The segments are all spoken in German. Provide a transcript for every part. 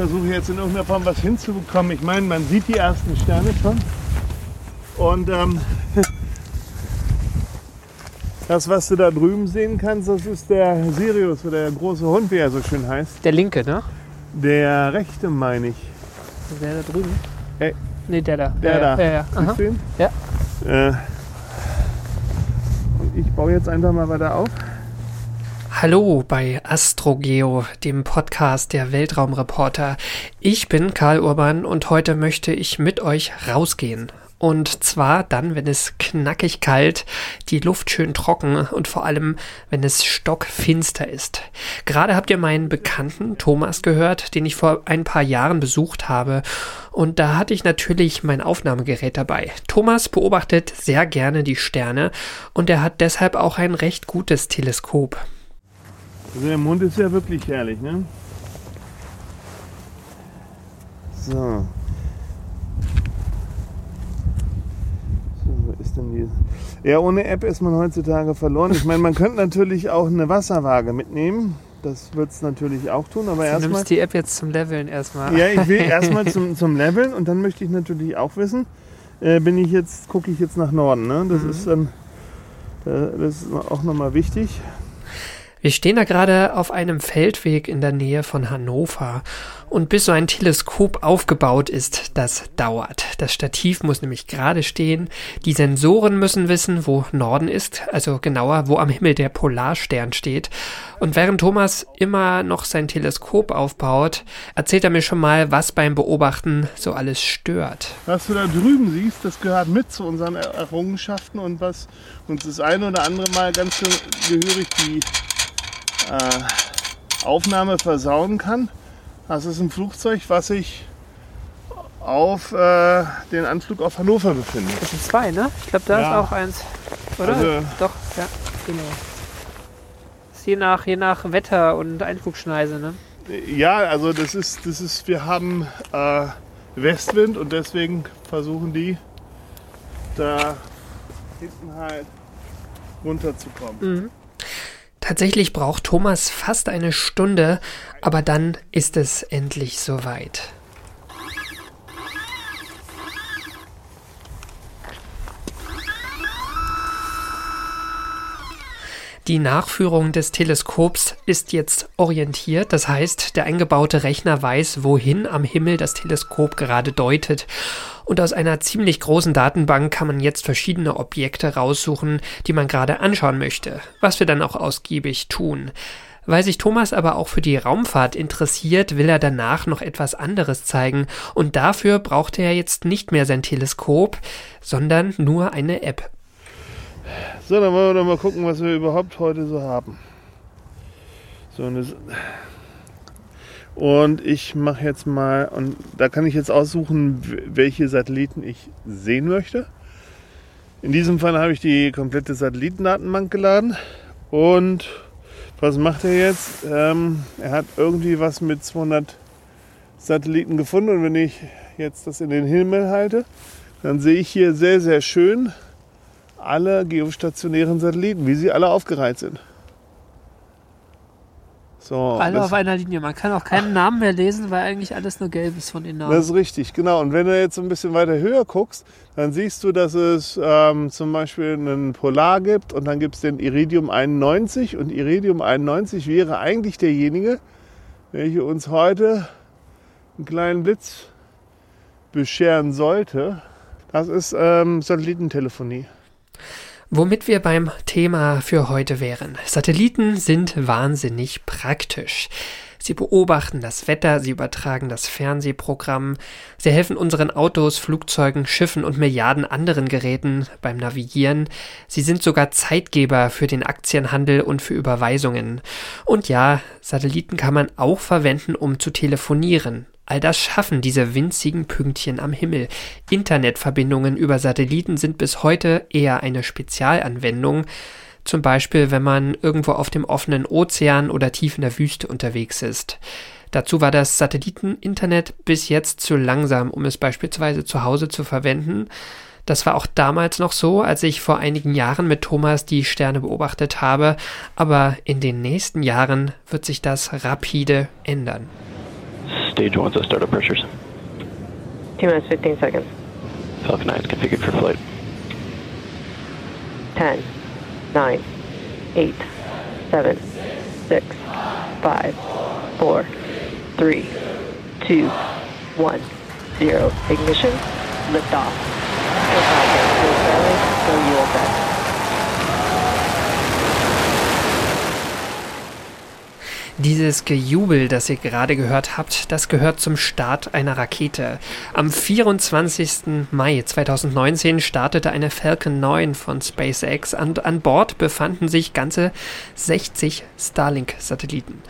versuche jetzt in irgendeiner Form was hinzubekommen. Ich meine, man sieht die ersten Sterne schon. Und ähm, das, was du da drüben sehen kannst, das ist der Sirius oder der große Hund, wie er so schön heißt. Der linke, ne? Der rechte, meine ich. Der da drüben? Ey. Nee, der da. Der ja, da. Ja, ja. Aha. Siehst du ihn? Ja. Äh, und ich baue jetzt einfach mal weiter auf. Hallo bei AstroGeo, dem Podcast der Weltraumreporter. Ich bin Karl Urban und heute möchte ich mit euch rausgehen. Und zwar dann, wenn es knackig kalt, die Luft schön trocken und vor allem, wenn es stockfinster ist. Gerade habt ihr meinen Bekannten Thomas gehört, den ich vor ein paar Jahren besucht habe. Und da hatte ich natürlich mein Aufnahmegerät dabei. Thomas beobachtet sehr gerne die Sterne und er hat deshalb auch ein recht gutes Teleskop. Also der Mond ist ja wirklich herrlich, ne? So. So, wo ist denn die? Ja, ohne App ist man heutzutage verloren. Ich meine, man könnte natürlich auch eine Wasserwaage mitnehmen. Das wird es natürlich auch tun, aber Du erstmal. nimmst die App jetzt zum Leveln erstmal. Ja, ich will erstmal zum, zum Leveln und dann möchte ich natürlich auch wissen, äh, bin ich jetzt, gucke ich jetzt nach Norden, ne? Das Mhm. ist dann äh, das ist auch nochmal wichtig. Wir stehen da gerade auf einem Feldweg in der Nähe von Hannover. Und bis so ein Teleskop aufgebaut ist, das dauert. Das Stativ muss nämlich gerade stehen. Die Sensoren müssen wissen, wo Norden ist, also genauer, wo am Himmel der Polarstern steht. Und während Thomas immer noch sein Teleskop aufbaut, erzählt er mir schon mal, was beim Beobachten so alles stört. Was du da drüben siehst, das gehört mit zu unseren Er- Errungenschaften und was uns das eine oder andere Mal ganz gehörig die äh, Aufnahme versauen kann. Das ist ein Flugzeug, was sich auf äh, den Anflug auf Hannover befindet. Das sind zwei, ne? Ich glaube, da Ja. ist auch eins. Oder? Also- Doch, ja, genau. Ist je nach, je nach Wetter und Einflugschneise, ne? Ja, also das ist, das ist, wir haben äh, Westwind und deswegen versuchen die da hinten halt runterzukommen. Mhm. Tatsächlich braucht Thomas fast eine Stunde, aber dann ist es endlich soweit. Die Nachführung des Teleskops ist jetzt orientiert, das heißt, der eingebaute Rechner weiß, wohin am Himmel das Teleskop gerade deutet. Und aus einer ziemlich großen Datenbank kann man jetzt verschiedene Objekte raussuchen, die man gerade anschauen möchte, was wir dann auch ausgiebig tun. Weil sich Thomas aber auch für die Raumfahrt interessiert, will er danach noch etwas anderes zeigen und dafür braucht er jetzt nicht mehr sein Teleskop, sondern nur eine App. So, dann wollen wir doch mal gucken, was wir überhaupt heute so haben. So, und, das und ich mache jetzt mal, und da kann ich jetzt aussuchen, welche Satelliten ich sehen möchte. In diesem Fall habe ich die komplette Satellitendatenbank geladen. Und was macht er jetzt? Ähm, er hat irgendwie was mit 200 Satelliten gefunden. Und wenn ich jetzt das in den Himmel halte, dann sehe ich hier sehr, sehr schön alle geostationären Satelliten, wie sie alle aufgereiht sind. So, Alle auf einer Linie. Man kann auch keinen Namen mehr lesen, weil eigentlich alles nur gelb ist von den Namen. das ist richtig, genau. Und wenn du jetzt so ein bisschen weiter höher guckst, dann siehst du, dass es ähm, zum Beispiel einen Polar gibt und dann gibt es den Iridium 91 und Iridium 91 wäre eigentlich derjenige, welcher uns heute einen kleinen Blitz bescheren sollte. Das ist ähm, Satellitentelefonie. Womit wir beim Thema für heute wären. Satelliten sind wahnsinnig praktisch. Sie beobachten das Wetter, sie übertragen das Fernsehprogramm, sie helfen unseren Autos, Flugzeugen, Schiffen und Milliarden anderen Geräten beim Navigieren. Sie sind sogar Zeitgeber für den Aktienhandel und für Überweisungen. Und ja, Satelliten kann man auch verwenden, um zu telefonieren. All das schaffen diese winzigen Pünktchen am Himmel. Internetverbindungen über Satelliten sind bis heute eher eine Spezialanwendung. Zum Beispiel, wenn man irgendwo auf dem offenen Ozean oder tief in der Wüste unterwegs ist. Dazu war das Satelliteninternet bis jetzt zu langsam, um es beispielsweise zu Hause zu verwenden. Das war auch damals noch so, als ich vor einigen Jahren mit Thomas die Sterne beobachtet habe, aber in den nächsten Jahren wird sich das rapide ändern. Stage one, so startup pressures. T minus 15 seconds. Falcon 9 is configured for flight. 10, 9, 8, 7, 6, 5, 4, 3, 2, 1, 0. Ignition. Liftoff. Go Falcon. Go. Go USS. Dieses Gejubel, das ihr gerade gehört habt, das gehört zum Start einer Rakete. Am 24. Mai 2019 startete eine Falcon 9 von SpaceX und an Bord befanden sich ganze 60 Starlink-Satelliten.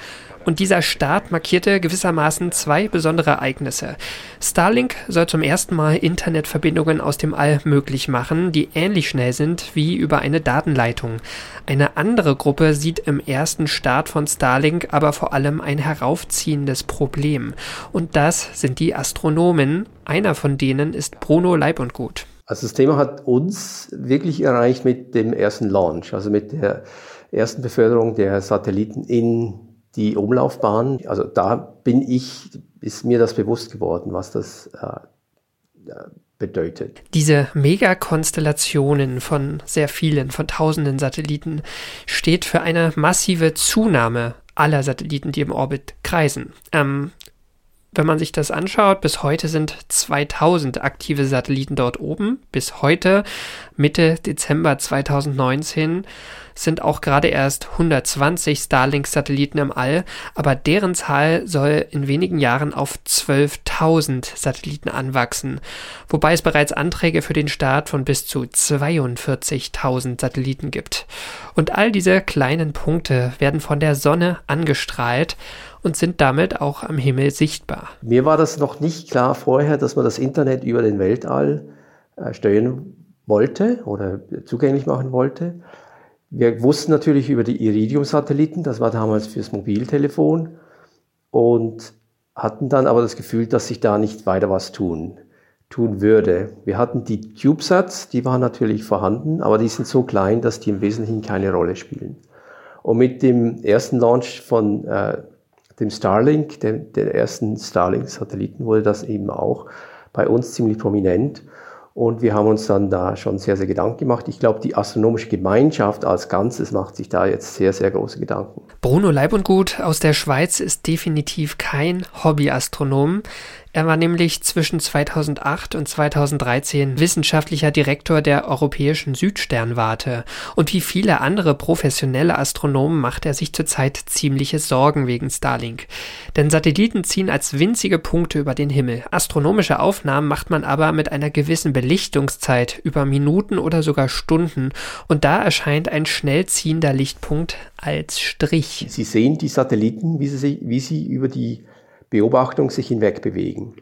Und dieser Start markierte gewissermaßen zwei besondere Ereignisse. Starlink soll zum ersten Mal Internetverbindungen aus dem All möglich machen, die ähnlich schnell sind wie über eine Datenleitung. Eine andere Gruppe sieht im ersten Start von Starlink aber vor allem ein heraufziehendes Problem. Und das sind die Astronomen. Einer von denen ist Bruno Leib und Gut. Also das Thema hat uns wirklich erreicht mit dem ersten Launch, also mit der ersten Beförderung der Satelliten in die Umlaufbahn, also da bin ich, ist mir das bewusst geworden, was das äh, bedeutet. Diese Megakonstellationen von sehr vielen, von tausenden Satelliten steht für eine massive Zunahme aller Satelliten, die im Orbit kreisen. Ähm, wenn man sich das anschaut, bis heute sind 2000 aktive Satelliten dort oben. Bis heute, Mitte Dezember 2019, sind auch gerade erst 120 Starlink-Satelliten im All, aber deren Zahl soll in wenigen Jahren auf 12.000 Satelliten anwachsen, wobei es bereits Anträge für den Start von bis zu 42.000 Satelliten gibt. Und all diese kleinen Punkte werden von der Sonne angestrahlt und sind damit auch am Himmel sichtbar. Mir war das noch nicht klar vorher, dass man das Internet über den Weltall äh, steuern wollte oder zugänglich machen wollte. Wir wussten natürlich über die Iridium-Satelliten, das war damals fürs Mobiltelefon und hatten dann aber das Gefühl, dass sich da nicht weiter was tun, tun würde. Wir hatten die CubeSats, die waren natürlich vorhanden, aber die sind so klein, dass die im Wesentlichen keine Rolle spielen. Und mit dem ersten Launch von äh, dem Starlink, dem, der ersten Starlink-Satelliten, wurde das eben auch bei uns ziemlich prominent. Und wir haben uns dann da schon sehr, sehr Gedanken gemacht. Ich glaube, die astronomische Gemeinschaft als Ganzes macht sich da jetzt sehr, sehr große Gedanken. Bruno Leibundgut aus der Schweiz ist definitiv kein Hobbyastronom. Er war nämlich zwischen 2008 und 2013 wissenschaftlicher Direktor der Europäischen Südsternwarte. Und wie viele andere professionelle Astronomen macht er sich zurzeit ziemliche Sorgen wegen Starlink. Denn Satelliten ziehen als winzige Punkte über den Himmel. Astronomische Aufnahmen macht man aber mit einer gewissen Belichtungszeit über Minuten oder sogar Stunden. Und da erscheint ein schnell ziehender Lichtpunkt als Strich. Sie sehen die Satelliten, wie sie, wie sie über die Beobachtung sich hinweg bewegen.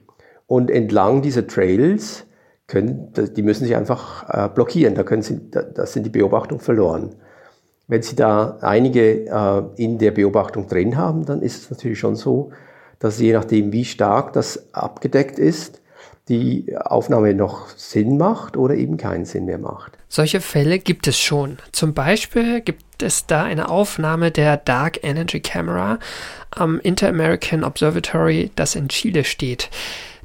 Und entlang dieser Trails können, die müssen sich einfach äh, blockieren, da, können sie, da, sind die Beobachtungen verloren. Wenn Sie da einige äh, in der Beobachtung drin haben, dann ist es natürlich schon so, dass je nachdem, wie stark das abgedeckt ist, die Aufnahme noch Sinn macht oder eben keinen Sinn mehr macht. Solche Fälle gibt es schon. Zum Beispiel gibt es da eine Aufnahme der Dark Energy Camera am Inter-American Observatory, das in Chile steht.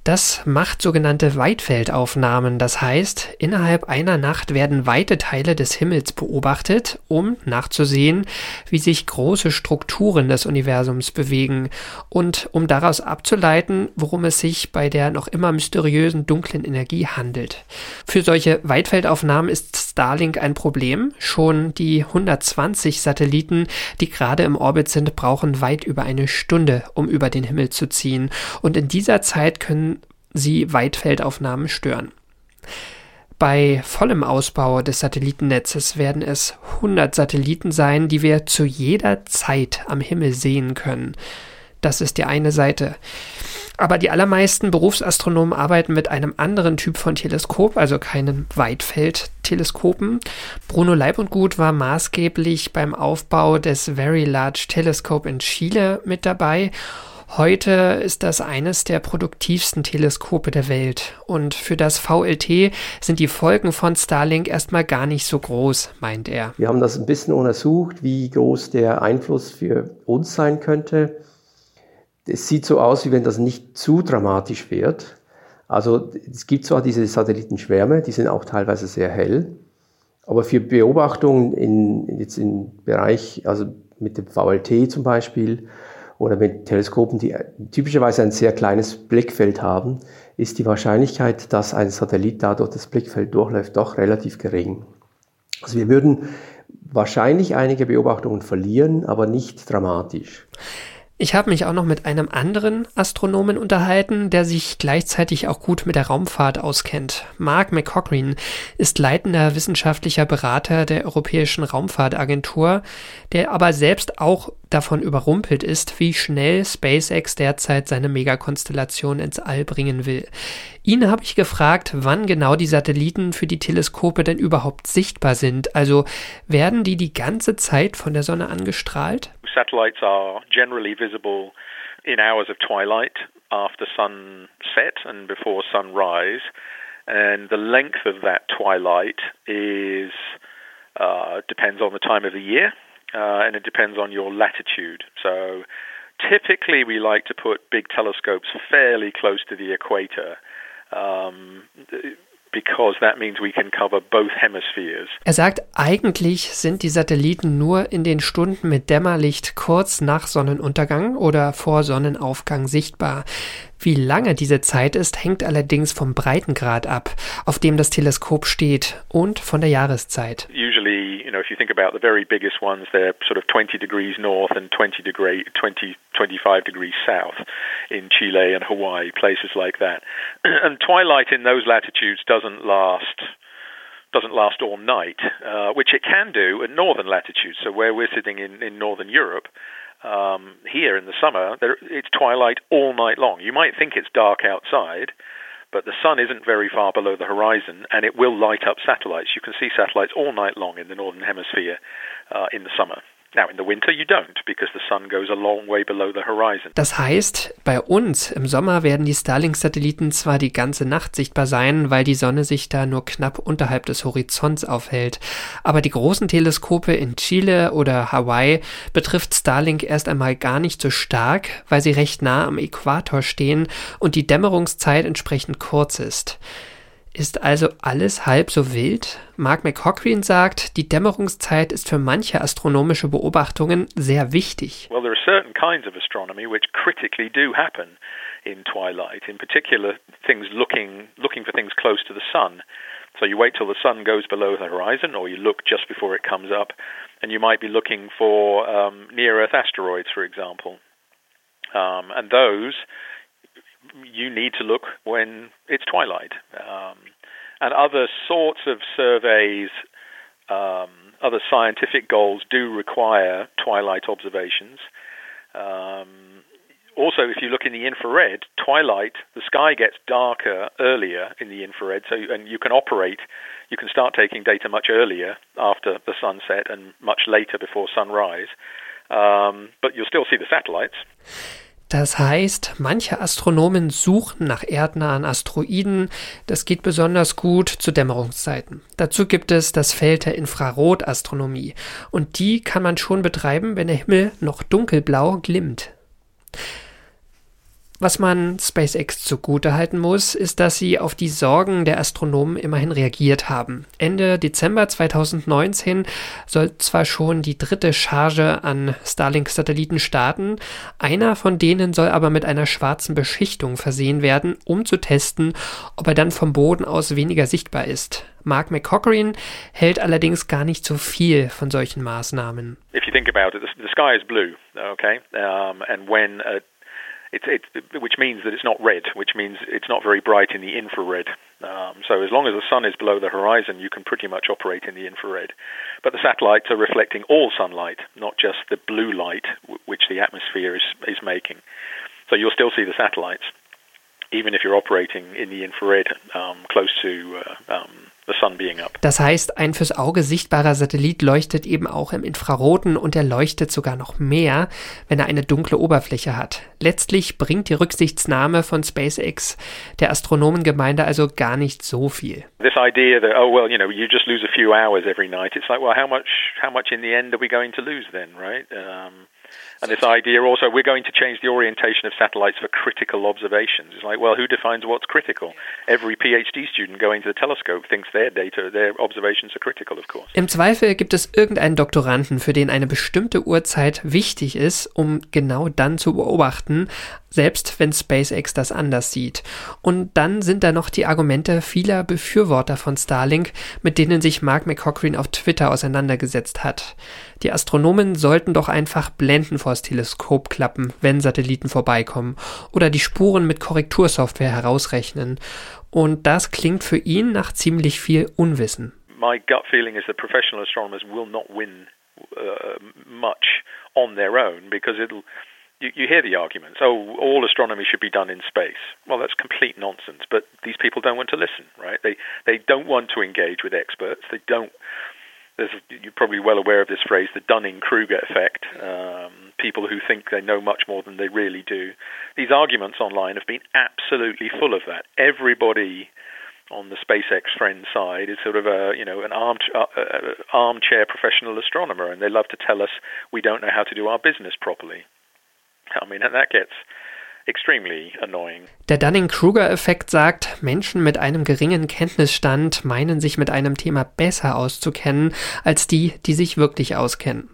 Das macht sogenannte Weitfeldaufnahmen. Das heißt, innerhalb einer Nacht werden weite Teile des Himmels beobachtet, um nachzusehen, wie sich große Strukturen des Universums bewegen und um daraus abzuleiten, worum es sich bei der noch immer mysteriösen dunklen Energie handelt. Für solche Weitfeldaufnahmen ist Starlink ein Problem. Schon die 120 Satelliten, die gerade im Orbit sind, brauchen weit über eine Stunde, um über den Himmel zu ziehen. Und in dieser Zeit können sie Weitfeldaufnahmen stören. Bei vollem Ausbau des Satellitennetzes werden es 100 Satelliten sein, die wir zu jeder Zeit am Himmel sehen können. Das ist die eine Seite. Aber die allermeisten Berufsastronomen arbeiten mit einem anderen Typ von Teleskop, also keinen Weitfeldteleskopen. Bruno Leib und Gut war maßgeblich beim Aufbau des Very Large Telescope in Chile mit dabei Heute ist das eines der produktivsten Teleskope der Welt und für das VLT sind die Folgen von Starlink erstmal gar nicht so groß, meint er. Wir haben das ein bisschen untersucht, wie groß der Einfluss für uns sein könnte. Es sieht so aus, wie wenn das nicht zu dramatisch wird. Also es gibt zwar diese Satellitenschwärme, die sind auch teilweise sehr hell, aber für Beobachtungen in, jetzt im Bereich, also mit dem VLT zum Beispiel oder mit Teleskopen, die typischerweise ein sehr kleines Blickfeld haben, ist die Wahrscheinlichkeit, dass ein Satellit dadurch das Blickfeld durchläuft, doch relativ gering. Also wir würden wahrscheinlich einige Beobachtungen verlieren, aber nicht dramatisch. Ich habe mich auch noch mit einem anderen Astronomen unterhalten, der sich gleichzeitig auch gut mit der Raumfahrt auskennt. Mark McCochrane ist leitender wissenschaftlicher Berater der Europäischen Raumfahrtagentur, der aber selbst auch davon überrumpelt ist, wie schnell SpaceX derzeit seine Megakonstellation ins All bringen will. Ihn habe ich gefragt, wann genau die Satelliten für die Teleskope denn überhaupt sichtbar sind. Also werden die die ganze Zeit von der Sonne angestrahlt? Satellites are generally visible in hours of twilight after sunset and before sunrise. And the length of that twilight is uh, depends on the time of the year. uh, and it depends on your latitude. So typically, we like to put big telescopes fairly close to the equator. Um, because that means we can cover both hemispheres. Er sagt, eigentlich sind die Satelliten nur in den Stunden mit Dämmerlicht kurz nach Sonnenuntergang oder vor Sonnenaufgang sichtbar. Wie lange diese Zeit ist, hängt allerdings vom Breitengrad ab, auf dem das Teleskop steht und von der Jahreszeit. Usually, know, if you think about the very biggest ones, they're sort of 20 degrees north and 20 degree 20 25 degrees south in Chile and Hawaii, places like that. And twilight in those latitudes doesn't last doesn't last all night, uh, which it can do at northern latitudes. So where we're sitting in, in northern Europe, um, here in the summer, there, it's twilight all night long. You might think it's dark outside, but the sun isn't very far below the horizon, and it will light up satellites. You can see satellites all night long in the northern hemisphere uh, in the summer. Das heißt, bei uns im Sommer werden die Starlink-Satelliten zwar die ganze Nacht sichtbar sein, weil die Sonne sich da nur knapp unterhalb des Horizonts aufhält, aber die großen Teleskope in Chile oder Hawaii betrifft Starlink erst einmal gar nicht so stark, weil sie recht nah am Äquator stehen und die Dämmerungszeit entsprechend kurz ist. Ist also alles halb so wild? Mark McCochrane sagt, die Dämmerungszeit ist für manche astronomische Beobachtungen sehr wichtig. Well, there are certain kinds of astronomy which critically do happen in twilight. In particular, things looking looking for things close to the sun. So you wait till the sun goes below the horizon, or you look just before it comes up, and you might be looking for um, near-Earth asteroids, for example. Um, and those you need to look when it's twilight. Um, and other sorts of surveys, um, other scientific goals do require twilight observations. Um, also, if you look in the infrared, twilight, the sky gets darker earlier in the infrared, so and you can operate, you can start taking data much earlier after the sunset and much later before sunrise. Um, but you'll still see the satellites. Das heißt, manche Astronomen suchen nach erdnahen Asteroiden. Das geht besonders gut zu Dämmerungszeiten. Dazu gibt es das Feld der Infrarotastronomie. Und die kann man schon betreiben, wenn der Himmel noch dunkelblau glimmt. Was man SpaceX zugutehalten muss, ist, dass sie auf die Sorgen der Astronomen immerhin reagiert haben. Ende Dezember 2019 soll zwar schon die dritte Charge an Starlink-Satelliten starten, einer von denen soll aber mit einer schwarzen Beschichtung versehen werden, um zu testen, ob er dann vom Boden aus weniger sichtbar ist. Mark McCochrane hält allerdings gar nicht so viel von solchen Maßnahmen. If you think about it, the, sky is blue, okay? Um, and when a it's, which means that it's not red, which means it's not very bright in the infrared. Um, so as long as the sun is below the horizon, you can pretty much operate in the infrared. But the satellites are reflecting all sunlight, not just the blue light w- which the atmosphere is, is making. So you'll still see the satellites, even if you're operating in the infrared um, close to uh, um, Das heißt, ein fürs Auge sichtbarer Satellit leuchtet eben auch im Infraroten und er leuchtet sogar noch mehr, wenn er eine dunkle Oberfläche hat. Letztlich bringt die Rücksichtsnahme von SpaceX der Astronomengemeinde also gar nicht so viel. This idea that oh well, you know, you just lose a few hours every night. It's like, well, how much how much in the end are we going to lose then, right? Um And this idea also, we're going to change the orientation of satellites for critical observations. It's like, well, who defines what's critical? Every PhD student going to the telescope thinks their data, their observations are critical, of course. Im Zweifel gibt es irgendeinen Doktoranden, für den eine bestimmte Uhrzeit wichtig ist, um genau dann zu beobachten, selbst wenn SpaceX das anders sieht. Und dann sind da noch die Argumente vieler Befürworter von Starlink, mit denen sich Mark McCochrane auf Twitter auseinandergesetzt hat. Die Astronomen sollten doch einfach Blenden vors Teleskop klappen, wenn Satelliten vorbeikommen, oder die Spuren mit Korrektursoftware herausrechnen. Und das klingt für ihn nach ziemlich viel Unwissen. My gut feeling is that professional astronomers will not win uh, much on their own because it'll you, you hear the arguments. Oh, all astronomy should be done in space. Well, that's complete nonsense. But these people don't want to listen, right? They they don't want to engage with experts. They don't. There's, you're probably well aware of this phrase, the Dunning-Kruger effect. Um, people who think they know much more than they really do. These arguments online have been absolutely full of that. Everybody on the SpaceX friend side is sort of a you know an arm, uh, uh, armchair professional astronomer, and they love to tell us we don't know how to do our business properly. I mean, that gets extremely annoying. Der Dunning-Kruger-Effekt sagt, Menschen mit einem geringen Kenntnisstand meinen sich mit einem Thema besser auszukennen als die, die sich wirklich auskennen.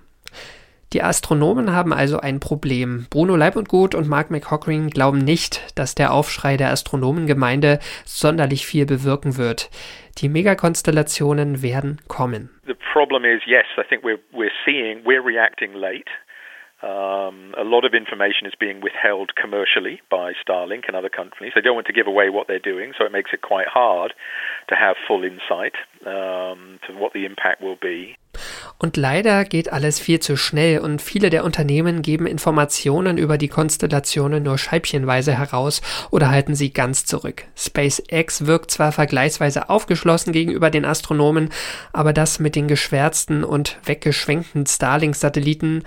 Die Astronomen haben also ein Problem. Bruno Leibundgut und Mark McCochrane glauben nicht, dass der Aufschrei der Astronomengemeinde sonderlich viel bewirken wird. Die Megakonstellationen werden kommen. The problem is, yes, I think we're, we're seeing, we're reacting late. Um, a lot of information is being withheld commercially by Starlink and other companies. They don't want to give away what they're doing, so it makes it quite hard to have full insight um, to what the impact will be. Und leider geht alles viel zu schnell und viele der Unternehmen geben Informationen über die Konstellationen nur scheibchenweise heraus oder halten sie ganz zurück. SpaceX wirkt zwar vergleichsweise aufgeschlossen gegenüber den Astronomen, aber das mit den geschwärzten und weggeschwenkten Starlink-Satelliten,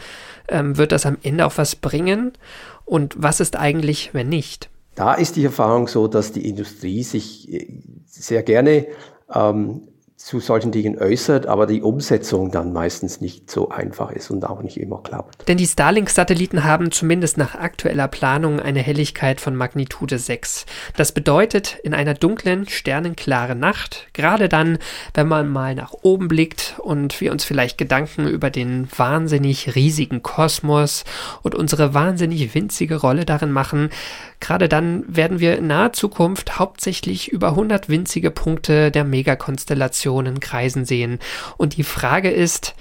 ähm, wird das am Ende auch was bringen? Und was ist eigentlich, wenn nicht? Da ist die Erfahrung so, dass die Industrie sich äh, sehr gerne ähm, zu solchen Dingen äußert, aber die Umsetzung dann meistens nicht so einfach ist und auch nicht immer klappt. Denn die Starlink-Satelliten haben zumindest nach aktueller Planung eine Helligkeit von Magnitude 6. Das bedeutet, in einer dunklen, sternenklaren Nacht, gerade dann, wenn man mal nach oben blickt und wir uns vielleicht Gedanken über den wahnsinnig riesigen Kosmos und unsere wahnsinnig winzige Rolle darin machen, gerade dann werden wir in naher Zukunft hauptsächlich über 100 winzige Punkte der Megakonstellation Dimensionen kreisen sehen. Und die Frage ist,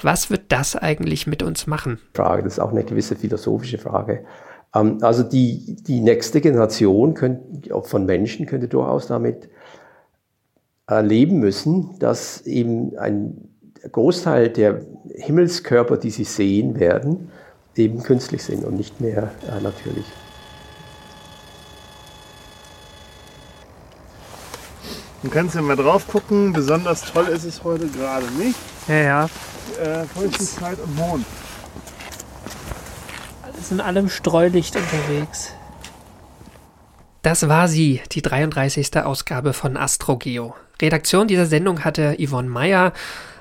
was wird das eigentlich mit uns machen? Frage, das ist auch eine gewisse philosophische Frage. Ähm, also die, die nächste Generation könnte, von Menschen könnte durchaus damit erleben müssen, dass eben ein Großteil der Himmelskörper, die sie sehen werden, eben künstlich sind und nicht mehr äh, natürlich. Du kannst ja mal drauf gucken. Besonders toll ist es heute gerade nicht. Ja, ja. Äh, Feuchtigkeit und Mond. Alles in allem Streulicht unterwegs. Das war sie, die 33. Ausgabe von AstroGeo. Redaktion dieser Sendung hatte Yvonne Meyer.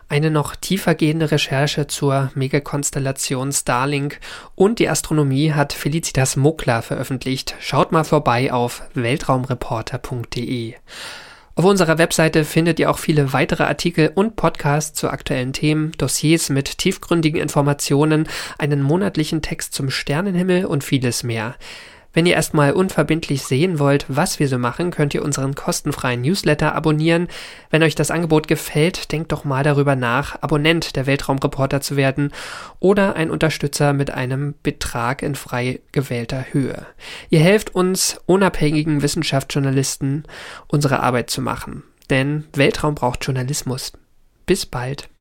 Eine noch tiefergehende Recherche zur Megakonstellation Starlink und die Astronomie hat Felicitas Muckler veröffentlicht. Schaut mal vorbei auf weltraumreporter.de. Auf unserer Webseite findet ihr auch viele weitere Artikel und Podcasts zu aktuellen Themen, Dossiers mit tiefgründigen Informationen, einen monatlichen Text zum Sternenhimmel und vieles mehr. Wenn ihr erstmal unverbindlich sehen wollt, was wir so machen, könnt ihr unseren kostenfreien Newsletter abonnieren. Wenn euch das Angebot gefällt, denkt doch mal darüber nach, Abonnent der Weltraumreporter zu werden oder ein Unterstützer mit einem Betrag in frei gewählter Höhe. Ihr helft uns, unabhängigen Wissenschaftsjournalisten, unsere Arbeit zu machen. Denn Weltraum braucht Journalismus. Bis bald.